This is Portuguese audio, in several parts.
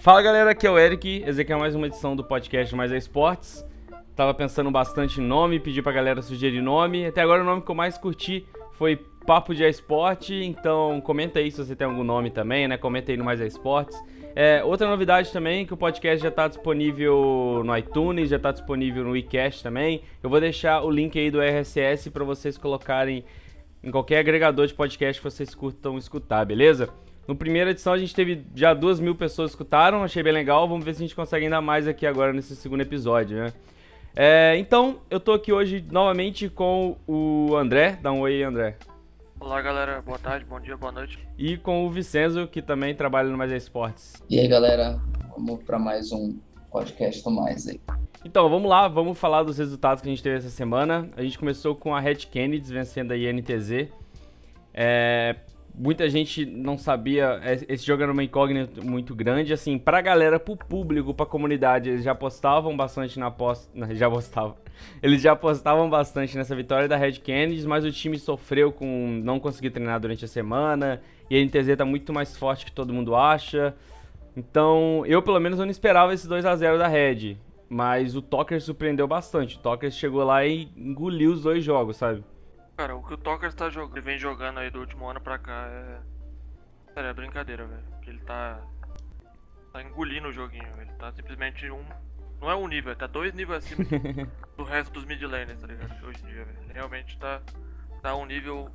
Fala galera, aqui é o Eric, esse aqui é mais uma edição do podcast Mais é Esportes. Tava pensando bastante em nome, pedi pra galera sugerir nome. Até agora o nome que eu mais curti foi Papo de Esporte, então comenta aí se você tem algum nome também, né? Comenta aí no Mais é Esportes. É, outra novidade também, que o podcast já está disponível no iTunes, já está disponível no WeCast também. Eu vou deixar o link aí do RSS para vocês colocarem em qualquer agregador de podcast que vocês curtam escutar, beleza? No primeira edição a gente teve já duas mil pessoas que escutaram, achei bem legal. Vamos ver se a gente consegue ainda mais aqui agora nesse segundo episódio, né? É, então, eu tô aqui hoje novamente com o André. Dá um oi, André. Olá galera, boa tarde, bom dia, boa noite. E com o Vicenzo, que também trabalha no Mais Esportes. E aí galera, vamos para mais um podcast Mais aí. Então, vamos lá, vamos falar dos resultados que a gente teve essa semana. A gente começou com a Red Kennedy vencendo a INTZ. É, muita gente não sabia, é, esse jogo era uma incógnita muito grande, assim, pra galera, pro público, pra comunidade, eles já apostavam bastante na aposta, já apostavam, eles já apostavam bastante nessa vitória da Red Kennedy, mas o time sofreu com não conseguir treinar durante a semana, e a NTZ tá muito mais forte que todo mundo acha, então eu pelo menos não esperava esse 2 a 0 da Red, mas o Toker surpreendeu bastante, o Toker chegou lá e engoliu os dois jogos, sabe? Cara, o que o Tokers tá jogando, vem jogando aí do último ano pra cá é. Sério, é brincadeira, velho. Porque ele tá. tá engolindo o joguinho. Ele tá simplesmente um. Não é um nível, ele tá dois níveis acima do resto dos mid laners, tá ligado? Hoje em dia, velho. Ele realmente tá. tá um nível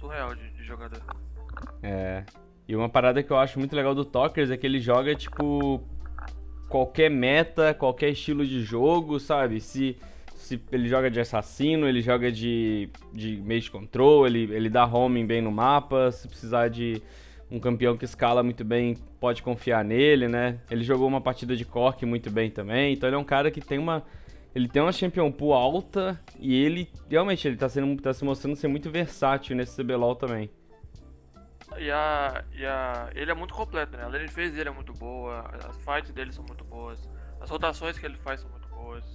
surreal de, de jogador. É. E uma parada que eu acho muito legal do Tokers é que ele joga, tipo. qualquer meta, qualquer estilo de jogo, sabe? Se se ele joga de assassino, ele joga de, de mage control, ele, ele dá homing bem no mapa, se precisar de um campeão que escala muito bem, pode confiar nele, né? Ele jogou uma partida de Cork muito bem também, então ele é um cara que tem uma ele tem uma champion pool alta e ele realmente ele tá sendo tá se mostrando ser muito versátil nesse CBLOL também. E a, e a ele é muito completo, né? A lane phase dele é muito boa, as fights dele são muito boas, as rotações que ele faz são muito boas.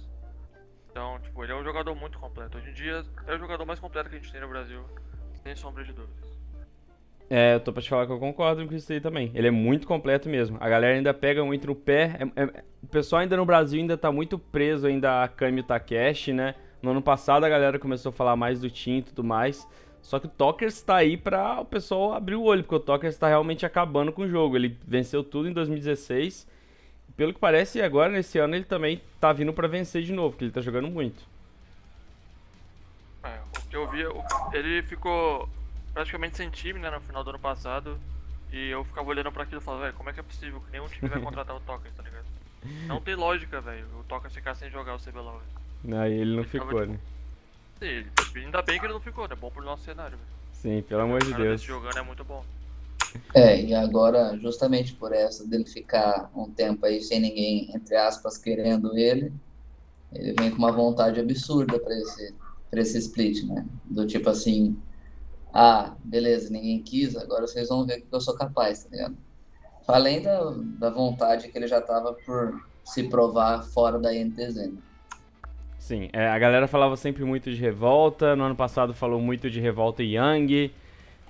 Então, tipo, ele é um jogador muito completo. Hoje em dia é o jogador mais completo que a gente tem no Brasil, sem sombra de dúvidas. É, eu tô pra te falar que eu concordo com isso aí também. Ele é muito completo mesmo. A galera ainda pega muito no pé. É, é, o pessoal ainda no Brasil ainda tá muito preso ainda a Kami Takeshi, né? No ano passado a galera começou a falar mais do Tim e tudo mais. Só que o Tokers tá aí pra o pessoal abrir o olho, porque o Tokers tá realmente acabando com o jogo. Ele venceu tudo em 2016 pelo que parece, agora nesse ano ele também tá vindo para vencer de novo, que ele tá jogando muito. É, o que eu vi, ele ficou praticamente sem time, né, no final do ano passado. E eu ficava olhando pra aquilo e falava, velho, como é que é possível que nenhum time vai contratar o Toker, tá ligado? Não tem lógica, velho, o Toker ficar sem jogar o CBLOL. Aí ele não ele ficou, ficava, né? Tipo, sim, ainda bem que ele não ficou, né? Bom pro nosso cenário, velho. Sim, pelo amor de Deus. jogando é muito bom. É, e agora, justamente por essa dele ficar um tempo aí sem ninguém, entre aspas, querendo ele, ele vem com uma vontade absurda para esse, pra esse split, né? Do tipo assim, ah, beleza, ninguém quis, agora vocês vão ver que eu sou capaz, tá ligado? Além da, da vontade que ele já tava por se provar fora da INTZ. Né? Sim, é, a galera falava sempre muito de revolta, no ano passado falou muito de revolta Young,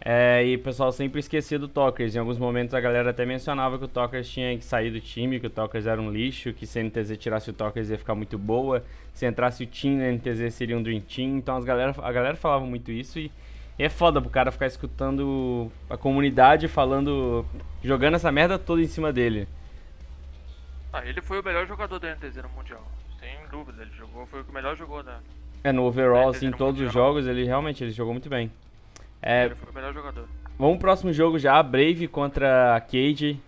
é, e o pessoal sempre esquecia do Tokers. Em alguns momentos a galera até mencionava que o Tokers tinha que sair do time, que o Tokers era um lixo, que se a NTZ tirasse o Tokers ia ficar muito boa, se entrasse o Team na NTZ seria um Dream Team. Então as galera, a galera falava muito isso e, e é foda pro cara ficar escutando a comunidade falando, jogando essa merda toda em cima dele. Ah, ele foi o melhor jogador da NTZ no Mundial, sem dúvida. Ele jogou, foi o que melhor jogou da. É, no overall, assim, em todos os jogos, ele realmente ele jogou muito bem. É, ele foi o melhor jogador. Vamos pro próximo jogo já, Brave contra a Cage.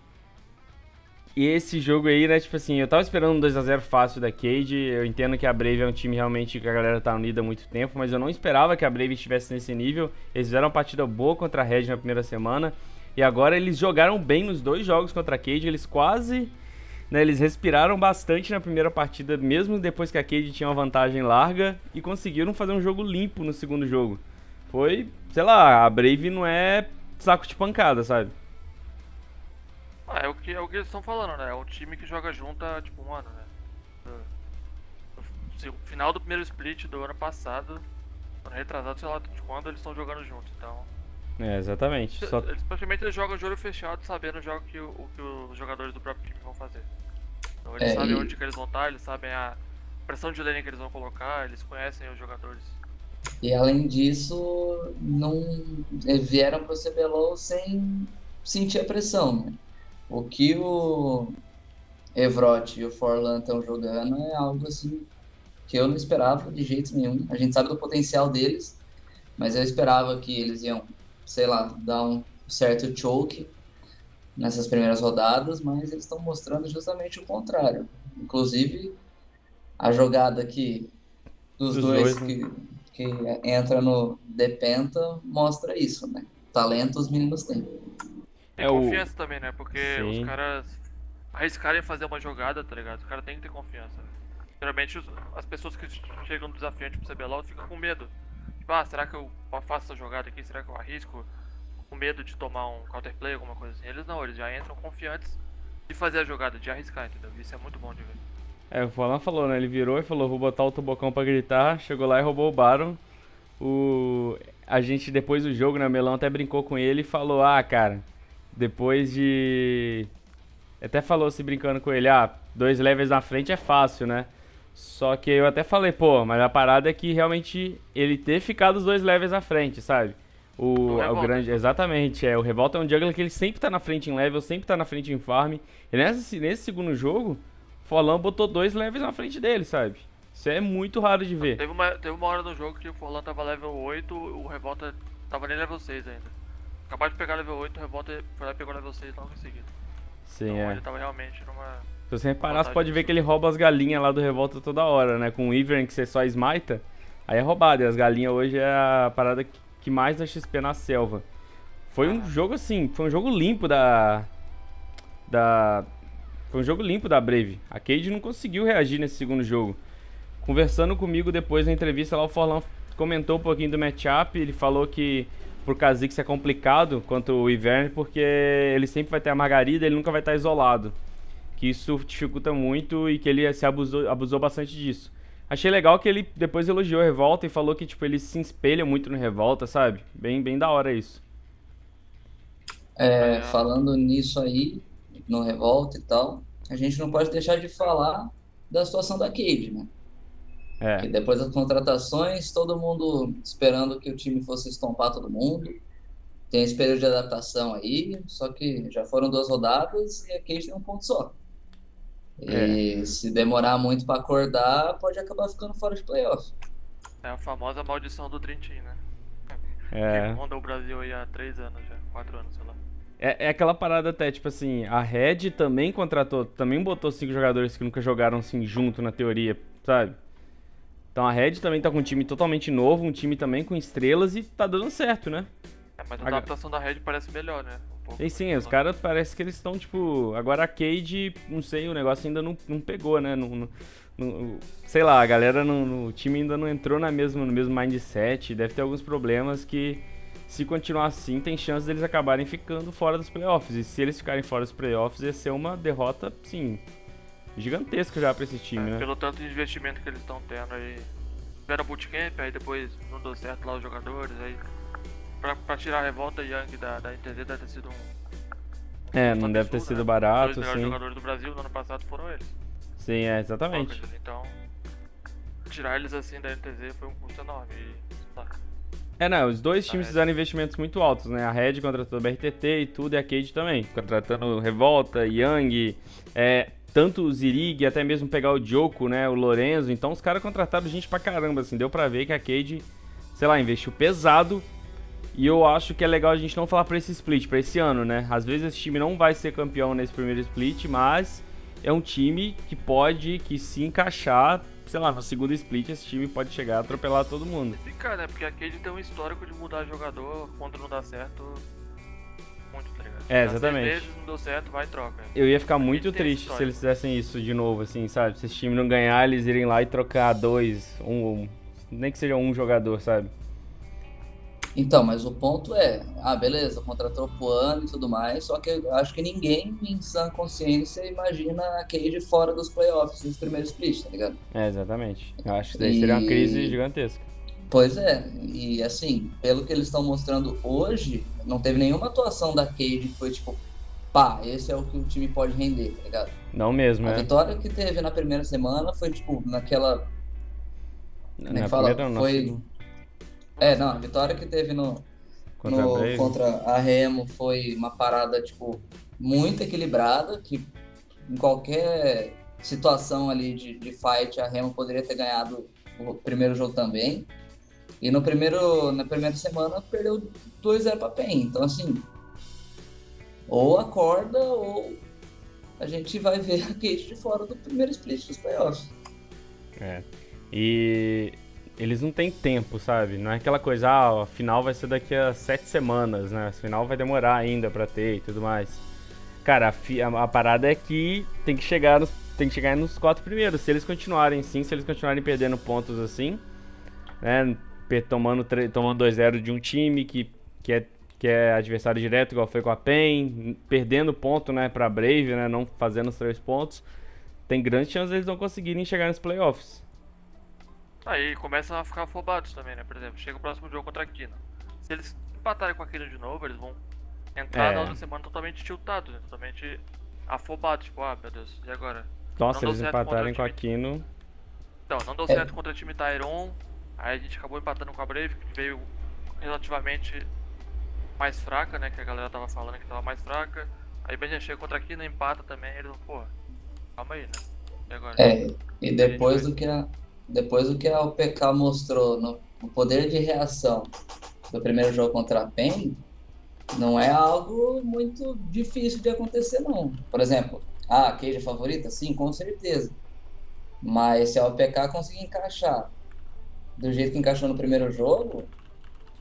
E esse jogo aí, né, tipo assim, eu tava esperando um 2x0 fácil da Cage. Eu entendo que a Brave é um time realmente que a galera tá unida há muito tempo, mas eu não esperava que a Brave estivesse nesse nível. Eles fizeram uma partida boa contra a Red na primeira semana. E agora eles jogaram bem nos dois jogos contra a Cage. Eles quase. Né, eles respiraram bastante na primeira partida, mesmo depois que a Cage tinha uma vantagem larga. E conseguiram fazer um jogo limpo no segundo jogo. Foi sei lá, a Brave não é saco de pancada, sabe? Ah, é o que, é o que eles estão falando, né? É um time que joga junto há tipo um ano, né? No final do primeiro split do ano passado, ano retrasado, sei lá de quando, eles estão jogando juntos, então. É, exatamente. Só... Eles, praticamente eles jogam de olho fechado, sabendo já o que, o que os jogadores do próprio time vão fazer. Então eles É, sabem e- onde que eles vão estar, eles sabem a pressão de lane que eles vão colocar, eles conhecem os jogadores. E além disso, não eles vieram para o CBLOL sem sentir a pressão, né? O que o Evrot e o Forlan estão jogando é algo assim que eu não esperava de jeito nenhum. A gente sabe do potencial deles, mas eu esperava que eles iam, sei lá, dar um certo choke nessas primeiras rodadas, mas eles estão mostrando justamente o contrário. Inclusive, a jogada aqui dos Dos dois, dois, né? que, que entra no Depenta mostra isso, né? Talento os meninos têm. Tem É o- confiança também, né? Porque Sim. os caras arriscarem fazer uma jogada, tá ligado? Os caras têm que ter confiança. Geralmente os- as pessoas que chegam no desafiante pro CBLOL ficam com medo. Tipo, ah, será que eu faço essa jogada aqui? Será que eu arrisco? Com medo de tomar um counterplay, alguma coisa assim. Eles não, eles já entram confiantes de fazer a jogada, de arriscar, entendeu? Isso é muito bom de ver. É, o Falan falou, né? Ele virou e falou, vou botar o Tubocão pra gritar. Chegou lá e roubou o Baron. O... A gente, depois do jogo, né? O Melão até brincou com ele e falou, ah, cara, depois de... Até falou se brincando com ele, ah, dois levels na frente é fácil, né? Só que eu até falei, pô, mas a parada é que realmente ele ter ficado os dois levels na frente, sabe? O, O o grande, exatamente, é. O Revolta é um jungler que ele sempre tá na frente em level, sempre tá na frente em farm. E nesse, nesse segundo jogo, Forlan botou dois levels na frente dele, sabe? Isso é muito raro de ver. Teve uma, teve uma hora no jogo que o Forlan tava level 8, o Revolta tava nem level 6 ainda. Acabou de pegar level 8, o Revolta foi lá e pegou level 6 logo em seguida. Sim, então é. ele tava realmente numa. Se você reparar, você pode ver que ele rouba as galinhas lá do Revolta toda hora, né? Com o Ivern que você só smita, aí é roubado. E as galinhas hoje é a parada que- mais dá XP na selva. Foi um Ah. jogo assim, foi um jogo limpo da. Da. Foi um jogo limpo da Brave. A Cade não conseguiu reagir nesse segundo jogo. Conversando comigo depois da entrevista lá, o Forlan comentou um pouquinho do matchup. Ele falou que pro Kha'Zix é complicado quanto o Ivern, porque ele sempre vai ter a Margarida, ele nunca vai estar isolado. Que isso dificulta muito e que ele se abusou, abusou bastante disso. Achei legal que ele depois elogiou a Revolta e falou que tipo, eles se espelham muito no Revolta, sabe? Bem, bem da hora isso. É. falando nisso aí, no Revolta e tal, a gente não pode deixar de falar da situação da Cade, né? Que É, depois das contratações, todo mundo esperando que o time fosse estompar todo mundo. Tem esse período de adaptação aí, só que já foram duas rodadas e a Cade tem um ponto só. E se demorar muito para acordar, pode acabar ficando fora de playoff. É a famosa maldição do Team, né? é. Que ronda o Brasil aí há 3 anos já, 4 anos, sei lá. É, é aquela parada até, tipo assim, a Red também contratou, também botou cinco jogadores que nunca jogaram assim junto na teoria, sabe? Então a Red também tá com um time totalmente novo, um time também com estrelas e tá dando certo, né? É, mas a adaptação da Red parece melhor, né? Um. E sim, os caras parece que eles estão, tipo. Agora a Cade, não sei, o negócio ainda não, não pegou, né? Não, não- não- sei lá, a galera, no- o time ainda não entrou na mesma, no mesmo mindset. Deve ter alguns problemas que, se continuar assim, tem chance deles acabarem ficando fora dos playoffs. E se eles ficarem fora dos playoffs, ia ser uma derrota, sim, gigantesca já pra esse time, É, né? Pelo tanto de investimento que eles estão tendo aí. Tiveram bootcamp, aí depois não deu certo lá os jogadores, aí. Pra, pra tirar a revolta Young da, da NTZ deve ter sido um. É, não deve ter absurdo, sido né? barato, Os melhores sim. jogadores do Brasil no ano passado foram eles. Sim, é, exatamente. Então, tirar eles assim da NTZ foi um custo enorme. E, tá. É, não, os dois times fizeram investimentos muito altos, né? A Red contratou o BRTT e tudo, e a Cade também. Contratando Revolta, Young, é, tanto o Zirig, até mesmo pegar o Joko, né? O Lorenzo. Então os caras contrataram gente pra caramba, assim. Deu pra ver que a Cade, sei lá, investiu pesado. E eu acho que é legal a gente não falar pra esse split, pra esse ano, né? Às vezes esse time não vai ser campeão nesse primeiro split, mas é um time que pode, que se encaixar, sei lá, no segundo split esse time pode chegar a atropelar todo mundo. Fica, né? Porque a Cade tem um histórico de mudar jogador quando não dá certo. Muito, tá ligado? É, exatamente. meses, não deu certo, vai e troca. Eu ia ficar muito triste se eles fizessem isso de novo, assim, sabe? Se esse time não ganhar, eles irem lá e trocar dois, um, um- nem que seja um jogador, sabe? Então, mas o ponto é, ah, beleza, contratou pro ano e tudo mais, só que eu acho que ninguém em sã consciência imagina a Cade fora dos playoffs nos primeiros split, tá ligado? É, exatamente. Eu acho que daí seria uma crise gigantesca. Pois é, e assim, pelo que eles estão mostrando hoje, não teve nenhuma atuação da Cade que foi tipo, pá, esse é o que o time pode render, tá ligado? Não mesmo, A é. vitória que teve na primeira semana foi tipo, naquela. Como é Na que fala? primeira, não, na Foi. segunda. É, não, a vitória que teve no, Contra a no- Brave. contra a Remo foi uma parada, tipo, muito equilibrada, que em qualquer situação ali de, de fight, a Remo poderia ter ganhado o primeiro jogo também. E no primeiro, na primeira semana perdeu 2-0 pra PEN. Então, assim, ou acorda ou a gente vai ver a Kate de fora do primeiro split dos playoffs. É. E eles não têm tempo, sabe? Não é aquela coisa, ah, a final vai ser daqui a sete semanas, né? A final vai demorar ainda pra ter e tudo mais. Cara, a, fi- a- a parada é que tem que chegar nos, tem que chegar nos quatro primeiros. Se eles continuarem assim, se eles continuarem perdendo pontos assim, né? Tomando, tomando 2-0 de um time que, que, é, que é adversário direto, igual foi com a PEN, perdendo ponto, né, pra Brave, né? Não fazendo os três pontos. Tem grande chance deles não conseguirem chegar nos playoffs. Aí começam a ficar afobados também, né? Por exemplo, chega o próximo jogo contra a Kina. Se eles empatarem com a Kina de novo, eles vão entrar É. na outra semana totalmente tiltados, né? Totalmente afobados. Tipo, ah, meu Deus, e agora? Nossa, Não eles empatarem com a Kino. Então, não deu É. certo contra o time Tyron. Aí a gente acabou empatando com a Brave, que veio relativamente mais fraca, né? Que a galera tava falando que tava mais fraca. Aí a gente chega contra a Kina, empata também. Eles vão, porra, calma aí, né? E agora? É, e depois do que a, depois do que a OPK mostrou no, no poder de reação do primeiro jogo contra a PEN, não é algo muito difícil de acontecer, não. Por exemplo, ah, a Cage é favorita? Sim, com certeza. Mas se a OPK conseguir encaixar do jeito que encaixou no primeiro jogo,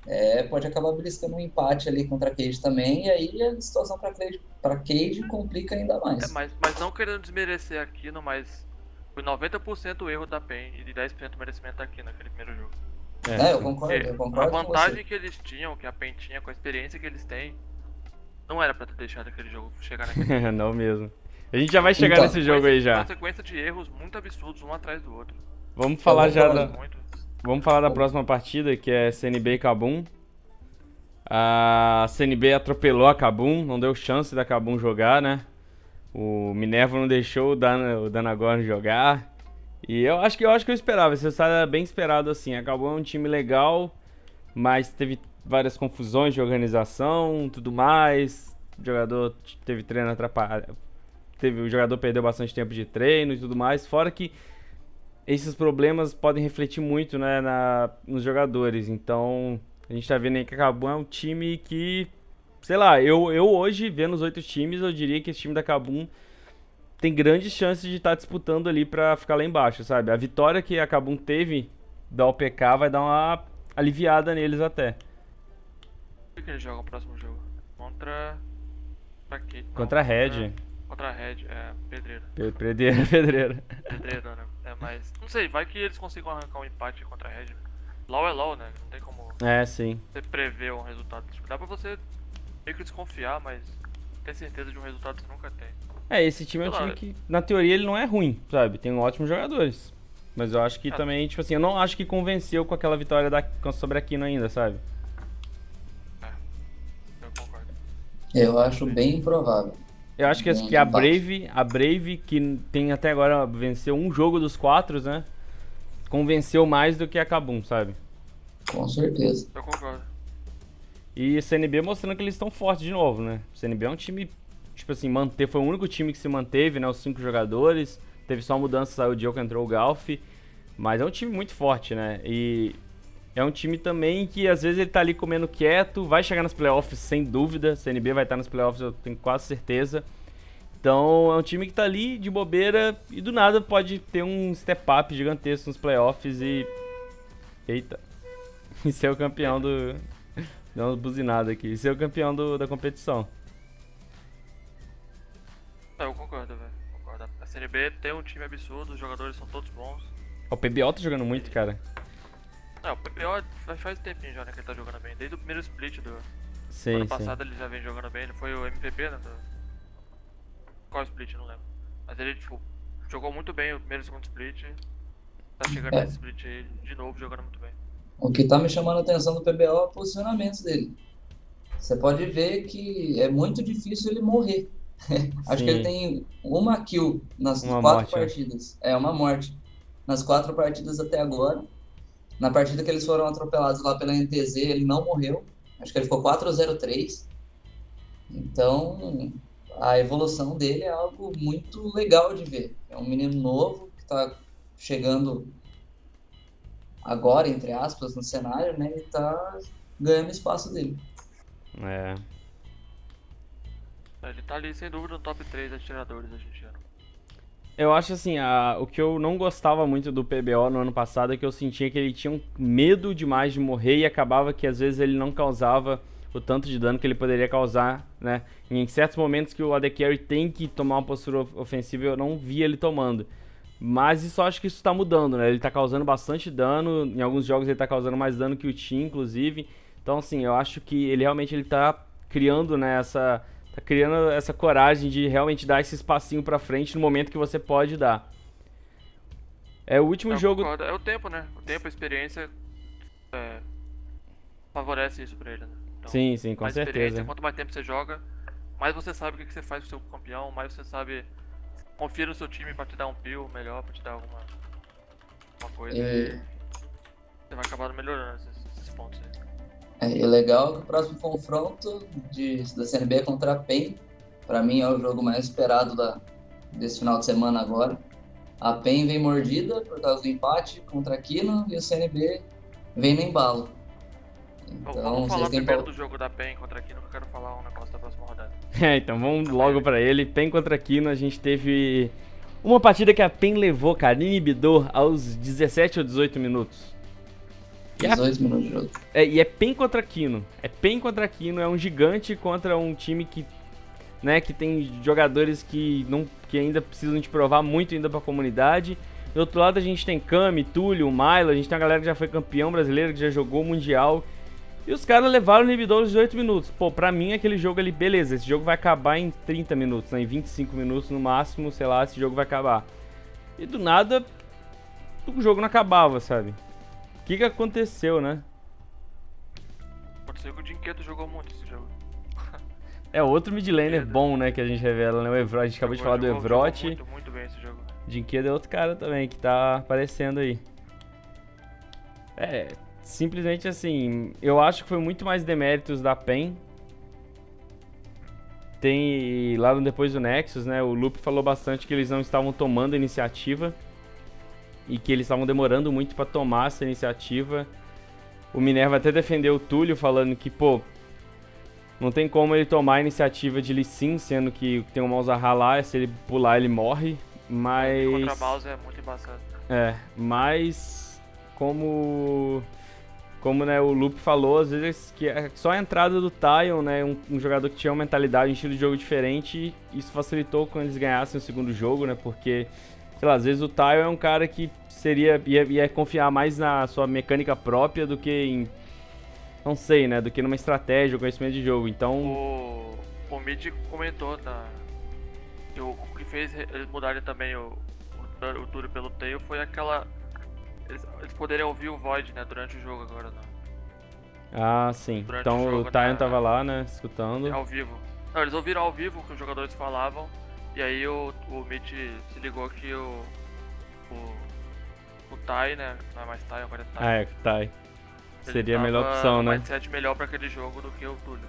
é, pode acabar beliscando um empate ali contra a Cage também, e aí a situação para Cage, pra Cage complica ainda mais. É, mas, mas não querendo desmerecer a Kino, mas foi 90% o erro da PEN e de 10% o merecimento da Kino naquele primeiro jogo. É, eu sim. concordo, eu Porque a concordo com vantagem você. que eles tinham, que a PEN tinha, com a experiência que eles têm, não era pra ter deixado aquele jogo chegar naquele não mesmo. A gente já vai chegar Então. nesse jogo aí Uma já. sequência de erros muito absurdos, um atrás do outro. Vamos falar já da, Muito. vamos falar da próxima partida, que é CNB e Kabum. A CNB atropelou a Kabum, não deu chance da Kabum jogar, né? O Minerva não deixou o Dan, o Danagorn jogar. E eu acho que eu acho que eu esperava, esse resultado era bem esperado assim. A Kabum é um time legal, mas teve várias confusões de organização, tudo mais. O jogador teve treino atrapalhado. Teve, o jogador perdeu bastante tempo de treino e tudo mais. Fora que esses problemas podem refletir muito né, na, nos jogadores. Então, a gente tá vendo aí que a Kabum é um time que, sei lá, eu, eu hoje, vendo os oito times, eu diria que esse time da Kabum tem grandes chances de estar disputando ali pra ficar lá embaixo, sabe? A vitória que a Kabum teve da OPK vai dar uma aliviada neles até. O que eles jogam no próximo jogo? Contra. Pra quê? Contra a Red. Contra a Red, é. Pedreira. Pe- Pedreira, pedreira. Pedreira, né? É, mas. Não sei, vai que eles consigam arrancar um empate contra a Red. LOL é LOL, né? Não tem como É, sim. você prever um resultado. Tipo, dá pra você meio que desconfiar, mas ter certeza de um resultado você nunca tem. É, esse time é um time que, na teoria, ele não é ruim, sabe? Tem ótimos jogadores. Mas eu acho que Ah. também, tipo assim, eu não acho que convenceu com aquela vitória da, sobre a Kino ainda, sabe? Eu concordo. Eu acho bem improvável. Eu acho que, Um que a. Brave, a Brave, que tem até agora venceu um jogo dos quatro, né? Convenceu mais do que a Kabum, sabe? Com certeza. Eu concordo. E CNB mostrando que eles estão fortes de novo, né? CNB é um time, tipo assim, manter, foi o único time que se manteve, né? Os cinco jogadores. Teve só mudança, saiu o Diogo, entrou o Galf. Mas é um time muito forte, né? E é um time também que às vezes ele tá ali comendo quieto, vai chegar nos playoffs sem dúvida. CNB vai estar nos playoffs, eu tenho quase certeza. Então é um time que tá ali de bobeira e do nada pode ter um step up gigantesco nos playoffs e. Eita! E ser o campeão do. Deu uma buzinada aqui. E ser o campeão do- da competição. É, eu concordo, velho. Concordo. A CNB tem um time absurdo, os jogadores são todos bons. O PBO tá jogando muito, cara. Não, o PPO faz, faz tempinho já, né, que ele tá jogando bem. Desde o primeiro split do Sim, ano sim. passado ele já vem jogando bem. Ele foi o MVP, né? Do... Qual split? Não lembro. Mas ele, tipo, jogou muito bem o primeiro e o segundo split. Tá chegando É. nesse split aí de novo jogando muito bem. O que está me chamando a atenção do PBO é o posicionamento dele. Você pode ver que é muito difícil ele morrer. Acho que ele tem uma kill nas uma quatro morte, é. partidas. É. é uma morte. Nas quatro partidas até agora. Na partida que eles foram atropelados lá pela NTZ, ele não morreu. Acho que ele ficou 4-0-3. Então, a evolução dele é algo muito legal de ver. É um menino novo que está chegando agora, entre aspas, no cenário, né? E está ganhando espaço dele. É. Ele tá ali, sem dúvida, no top 3 atiradores argentinos. Eu acho assim, a, o que eu não gostava muito do PBO no ano passado é que eu sentia que ele tinha um medo demais de morrer e acabava que às vezes ele não causava o tanto de dano que ele poderia causar, né? Em certos momentos que o AD Carry tem que tomar uma postura ofensiva, eu não via ele tomando. Mas isso acho que isso está mudando, né? Ele está causando bastante dano, em alguns jogos ele está causando mais dano que o Team, inclusive. Então, assim, eu acho que ele realmente ele tá criando, né, essa tá criando essa coragem de realmente dar esse espacinho para frente no momento que você pode dar. É o último jogo. Concordo. É o tempo, né? O tempo, a experiência é, favorece isso pra ele, né? Então, sim, sim, com certeza. Quanto mais tempo você joga, mais você sabe o que você faz com o seu campeão, mais você sabe. Confia no seu time pra te dar um peel melhor, pra te dar alguma, alguma coisa. E... Você vai acabar melhorando esses, esses pontos aí. É, e legal que o próximo confronto de, da CNB é contra a PEN. Para mim é o jogo mais esperado da, desse final de semana agora. A PEN vem mordida por causa do empate contra a Kino e o CNB vem no embalo. Então, vamos falar primeiro do jogo da PEN contra a Kino que eu quero falar um negócio da próxima rodada. É, então vamos logo para ele. PEN contra a Kino, a gente teve uma partida que a PEN levou, cara, inibidor aos 17 ou 18 minutos. 18 é, minutos de jogo. É, e é PEN contra Kino. É PEN contra Kino, é um gigante contra um time que, né, que tem jogadores que, não, que ainda precisam de provar muito ainda pra comunidade. Do outro lado a gente tem Kami, Túlio, Milo, a gente tem a galera que já foi campeão brasileiro, que já jogou Mundial. E os caras levaram o inibidor aos 18 minutos. Pô, pra mim aquele jogo ali, beleza, esse jogo vai acabar em 30 minutos, né? Em 25 minutos no máximo, sei lá, esse jogo vai acabar. E do nada, o jogo não acabava, sabe? O que, que aconteceu, né? Aconteceu que o Dinquedo jogou muito esse jogo. é outro mid laner bom, né, que a gente revela, né? O Evro, a gente acabou de falar jogou, do Evrote. Muito, muito bem esse jogo. Dinquedo é outro cara também que tá aparecendo aí. É, simplesmente assim, eu acho que foi muito mais deméritos da PEN. Tem lá depois do Nexus, né? O Lupe falou bastante que eles não estavam tomando iniciativa e que eles estavam demorando muito para tomar essa iniciativa. O Minerva até defendeu o Túlio falando que, pô, não tem como ele tomar a iniciativa de Lee Sin, sendo que tem um Malzahar lá, se ele pular ele morre, mas... Contra Mouse é muito embaçado. É, mas como como né, o Lupe falou, às vezes que é só a entrada do Tyon, né, um, um, jogador que tinha uma mentalidade, um estilo de jogo diferente, isso facilitou quando eles ganhassem o segundo jogo, né, porque sei lá, às vezes o Taio é um cara que seria ia, ia confiar mais na sua mecânica própria do que em não sei, né, do que numa estratégia, conhecimento de jogo. Então, o, o Mid comentou na que o, que fez eles mudarem também o o, o pelo Tail foi aquela eles, eles, poderiam ouvir o Void, né, durante o jogo agora, né? Ah, sim. Durante então o, jogo, o Tyon né, tava lá, né, escutando. Ao vivo. Não, eles ouviram ao vivo o que os jogadores falavam e aí o, o Mitch se ligou que o. O, o Tai, né? Não é mais Tai, agora é Tai. Ah, é, Tai. Seria a melhor opção, né? mindset melhor pra aquele jogo do que o Túlio.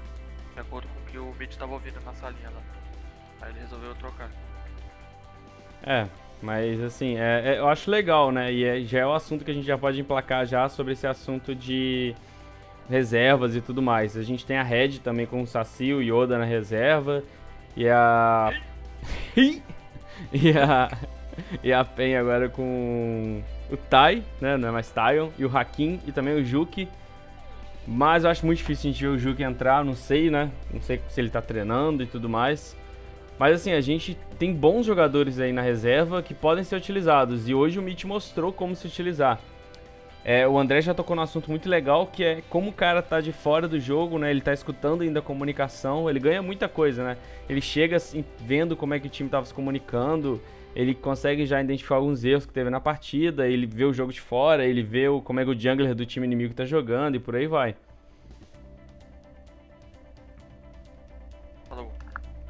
De acordo com o que o Mitch tava ouvindo na salinha lá. Aí ele resolveu trocar. É, mas assim, é, é, eu acho legal, né? E é, já é o assunto que a gente já pode emplacar já sobre esse assunto de reservas e tudo mais. A gente tem a Red também com o Saci, o Yoda na reserva. E a e a e a Pen agora com o Tai, né, não é mais Tyon, e o Hakim e também o Juki. Mas eu acho muito difícil a gente ver o Juki entrar, não sei, né? Não sei se ele tá treinando e tudo mais. Mas assim, a gente tem bons jogadores aí na reserva que podem ser utilizados. E hoje o Mitch mostrou como se utilizar. É, o André já tocou num assunto muito legal, que é como o cara tá de fora do jogo, né? Ele tá escutando ainda a comunicação, ele ganha muita coisa, né? Ele chega assim, vendo como é que o time tava se comunicando, ele consegue já identificar alguns erros que teve na partida, ele vê o jogo de fora, ele vê o, como é que o jungler do time inimigo tá jogando e por aí vai.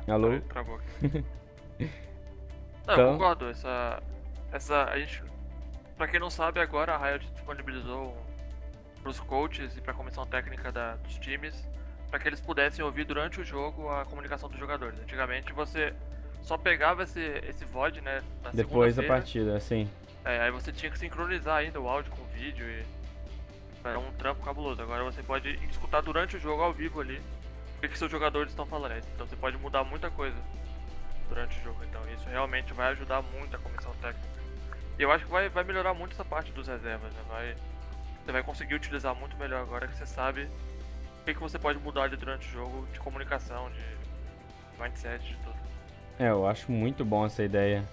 Alô? Travou aqui. Não, Então- eu concordo. Essa. Essa. A gente. Pra quem não sabe, agora a Riot disponibilizou pros coaches e pra comissão técnica da- dos times para que eles pudessem ouvir durante o jogo a comunicação dos jogadores. Antigamente você só pegava esse, esse VOD, né? Depois da partida, assim. É, aí você tinha que sincronizar ainda o áudio com o vídeo e. Era um trampo cabuloso. Agora você pode escutar durante o jogo ao vivo ali que, que seus jogadores estão falando. Então você pode mudar muita coisa durante o jogo. Então isso realmente vai ajudar muito a comissão técnica. E eu acho que vai, vai melhorar muito essa parte dos reservas, né? Vai, você vai conseguir utilizar muito melhor agora que você sabe o que, que você pode mudar durante o jogo de comunicação, de mindset, de tudo. É, eu acho muito bom essa ideia.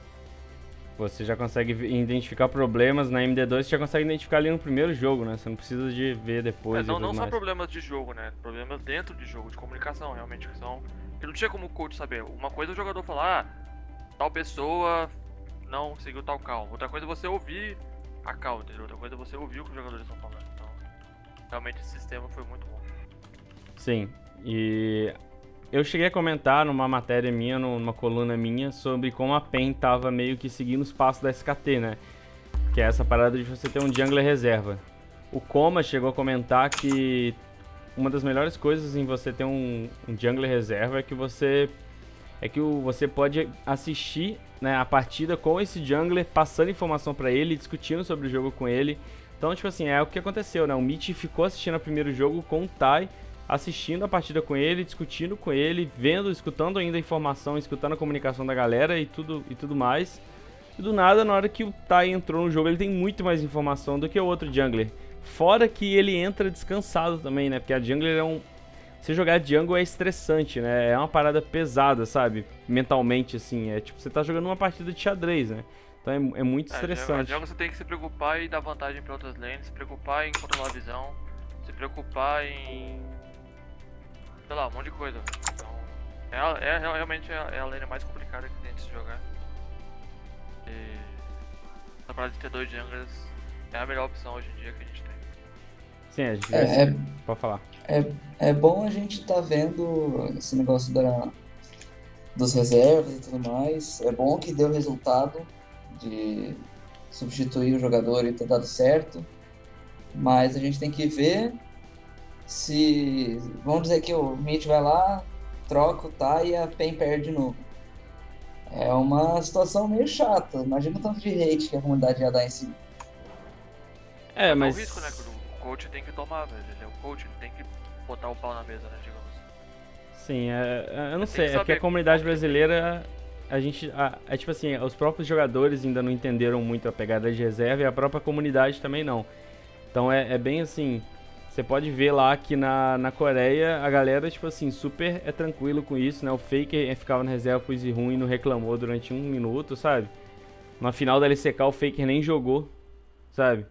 Você já consegue identificar problemas na MD2, você já consegue identificar ali no primeiro jogo, né? Você não precisa de ver depois É, não, não só mais. problemas de jogo, né? Problemas dentro de jogo, de comunicação, realmente, que são. Que não tinha como o coach saber. Uma coisa é o jogador falar, ah, tal pessoa não seguiu tal call. Outra coisa é você ouvir a call, entendeu? Outra coisa é você ouvir o que os jogadores estão falando. Então, realmente esse sistema foi muito bom. Sim, e eu cheguei a comentar numa matéria minha, numa coluna minha, sobre como a PEN tava meio que seguindo os passos da SKT, né? Que é essa parada de você ter um jungler reserva. O Koma chegou a comentar que uma das melhores coisas em você ter um, um jungler reserva é que você é que o, você pode assistir né, a partida com esse jungler, passando informação pra ele, discutindo sobre o jogo com ele. Então, tipo assim, é o que aconteceu, né? O Mitch ficou assistindo o primeiro jogo com o Tai, assistindo a partida com ele, discutindo com ele, vendo, escutando ainda a informação, escutando a comunicação da galera e tudo, e tudo mais. E do nada, na hora que o Tai entrou no jogo, ele tem muito mais informação do que o outro jungler. Fora que ele entra descansado também, né? Porque a jungler é um. Você jogar jungle é estressante, né? É uma parada pesada, sabe? Mentalmente, assim. É tipo, você tá jogando uma partida de xadrez, né? Então é, é muito É, estressante. jogo você tem que se preocupar em dar vantagem para outras lanes, se preocupar em controlar a visão, se preocupar em. Sei lá, um monte de coisa. Então, é, a- é real- realmente é a, é a lane mais complicada que tem de se jogar. E. essa parada de ter dois junglers é a melhor opção hoje em dia que a gente tem. Sim, a gente É, é, pode falar. é bom a gente tá vendo esse negócio da, dos reservas e tudo mais. É bom que deu resultado de substituir o jogador e ter dado certo. Mas a gente tem que ver se. Vamos dizer que o Mitch vai lá, troca o Tai e a PEN perde de novo. É uma situação meio chata. Imagina o tanto de hate que a comunidade ia dar em cima. É, mas. É o risco, né? Que o coach tem que tomar, velho. Ele é o coach, ele tem que botar o pau na mesa, né? Digamos. Sim, é, é, eu não sei, que é porque a comunidade que- brasileira, a gente, a- é tipo assim, os próprios jogadores ainda não entenderam muito a pegada de reserva e a própria comunidade também não. Então é, é bem assim, você pode ver lá que na, na Coreia a galera, tipo assim, super é tranquilo com isso, né? O Faker ficava na reserva com o Easy ruim não reclamou durante um minuto, sabe? Na final da LCK o Faker nem jogou, sabe?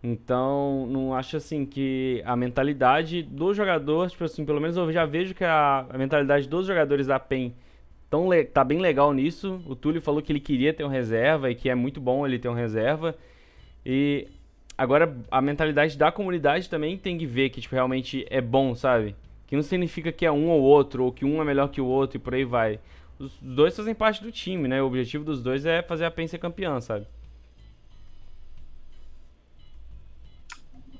Então, não acho assim que a mentalidade do jogador, tipo assim, pelo menos eu já vejo que a, a mentalidade dos jogadores da PEN tão tá bem legal nisso. O Túlio falou que ele queria ter um reserva e que é muito bom ele ter um reserva. E agora a mentalidade da comunidade também tem que ver que tipo, realmente é bom, sabe? Que não significa que é um ou outro, ou que um é melhor que o outro e por aí vai. Os dois fazem parte do time, né? O objetivo dos dois é fazer a PEN ser campeã, sabe?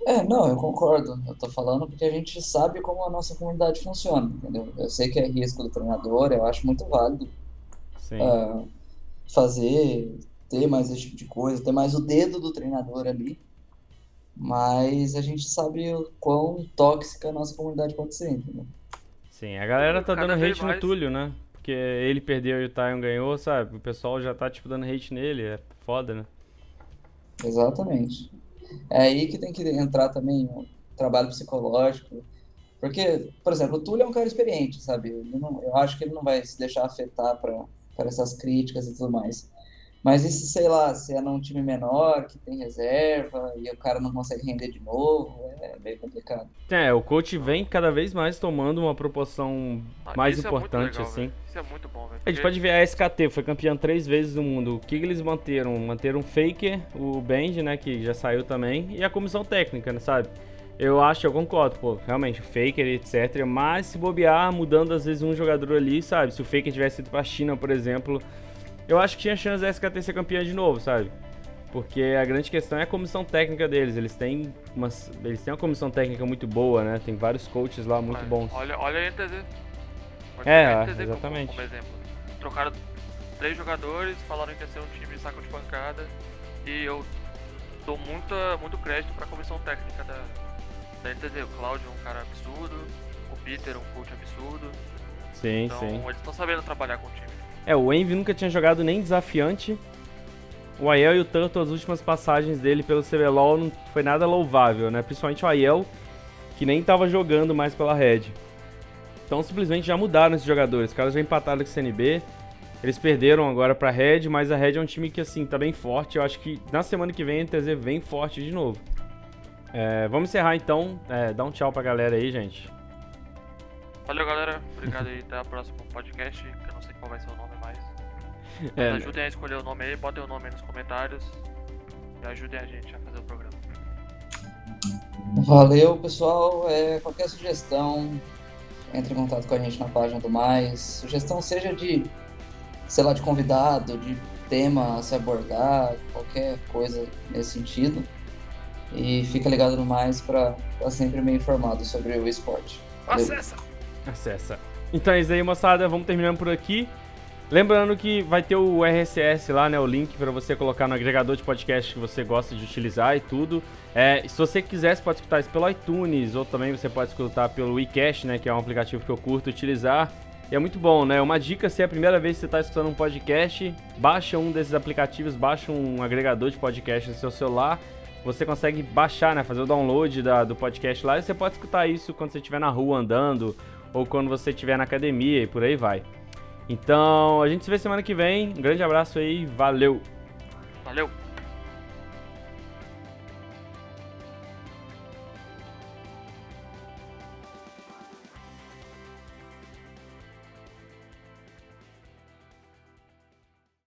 É, não, eu concordo. Eu tô falando porque a gente sabe como a nossa comunidade funciona, entendeu? Eu sei que é risco do treinador, eu acho muito válido Sim. ah, fazer, ter mais esse tipo de coisa, ter mais o dedo do treinador ali. Mas a gente sabe o quão tóxica a nossa comunidade pode ser, entendeu? Sim, a galera tá Cada dando hate no mais- Túlio, né? Porque ele perdeu e o Tyon ganhou, sabe? O pessoal já tá, tipo, dando hate nele. É foda, né? Exatamente. É aí que tem que entrar também o trabalho psicológico. Porque, por exemplo, o Túlio é um cara experiente, sabe? Ele não- eu acho que ele não vai se deixar afetar para para essas críticas e tudo mais. Mas e se, sei lá, se é num time menor, que tem reserva, e o cara não consegue render de novo, é meio complicado. É, o coach vem cada vez mais tomando uma proporção Ah, mais isso é importante, legal, assim. velho. Isso é muito bom, velho. A gente pode ver a SKT, foi campeã três vezes do mundo. O que, que eles manteram? Manteram o Faker, o Bend, né, que já saiu também, e a comissão técnica, né, sabe? Eu acho, eu concordo, pô, realmente, o Faker, etc. Mas se bobear, mudando às vezes um jogador ali, sabe? Se o Faker tivesse ido pra China, por exemplo, eu acho que tinha chance da SKT ser campeã de novo, sabe? Porque a grande questão é a comissão técnica deles. Eles têm, umas, eles têm uma comissão técnica muito boa, né? Tem vários coaches lá muito bons. Olha, olha a NTZ. Pode É, a NTZ como- exatamente. Como, exemplo. Trocaram três jogadores, falaram que ia ser um time saco de pancada. E eu dou muita, muito crédito pra comissão técnica da, da NTZ. O Claudio é um cara absurdo, o Peter é um coach absurdo. Sim, Então sim. eles estão sabendo trabalhar com o time. É, o Envy nunca tinha jogado nem desafiante. O Aiel e o Turtle, as últimas passagens dele pelo CBLOL não foi nada louvável, né? Principalmente o Aiel, que nem tava jogando mais pela Red. Então simplesmente já mudaram esses jogadores. Os caras já empataram com o CNB. Eles perderam agora pra Red, mas a Red é um time que, assim, tá bem forte. Eu acho que na semana que vem a NTZ vem forte de novo. É, vamos encerrar então. É, dá um tchau pra galera aí, gente. Valeu, galera. Obrigado aí. Até o próximo podcast. Qual vai ser o nome mais. É, ajudem a escolher o nome aí. Botem o nome aí nos comentários. E ajudem a gente a fazer o programa. Valeu, pessoal. É, qualquer sugestão, entre em contato com a gente na página do Mais. Sugestão seja de, sei lá, de convidado, de tema a se abordar, qualquer coisa nesse sentido. E fica ligado no Mais para estar sempre bem informado sobre o esporte. Valeu. Acessa! Acessa. Então é isso aí, moçada. Vamos terminando por aqui. Lembrando que vai ter o RSS lá, né? O link para você colocar no agregador de podcast que você gosta de utilizar e tudo. É, se você quiser, você pode escutar isso pelo iTunes ou também você pode escutar pelo WeCast, né? Que é um aplicativo que eu curto utilizar. E é muito bom, né? Uma dica, se é a primeira vez que você está escutando um podcast, baixa um desses aplicativos, baixa um agregador de podcast no seu celular. Você consegue baixar, né? Fazer o download da- do podcast lá e você pode escutar isso quando você estiver na rua andando ou quando você estiver na academia e por aí vai. Então, a gente se vê semana que vem. Um grande abraço aí, valeu! Valeu!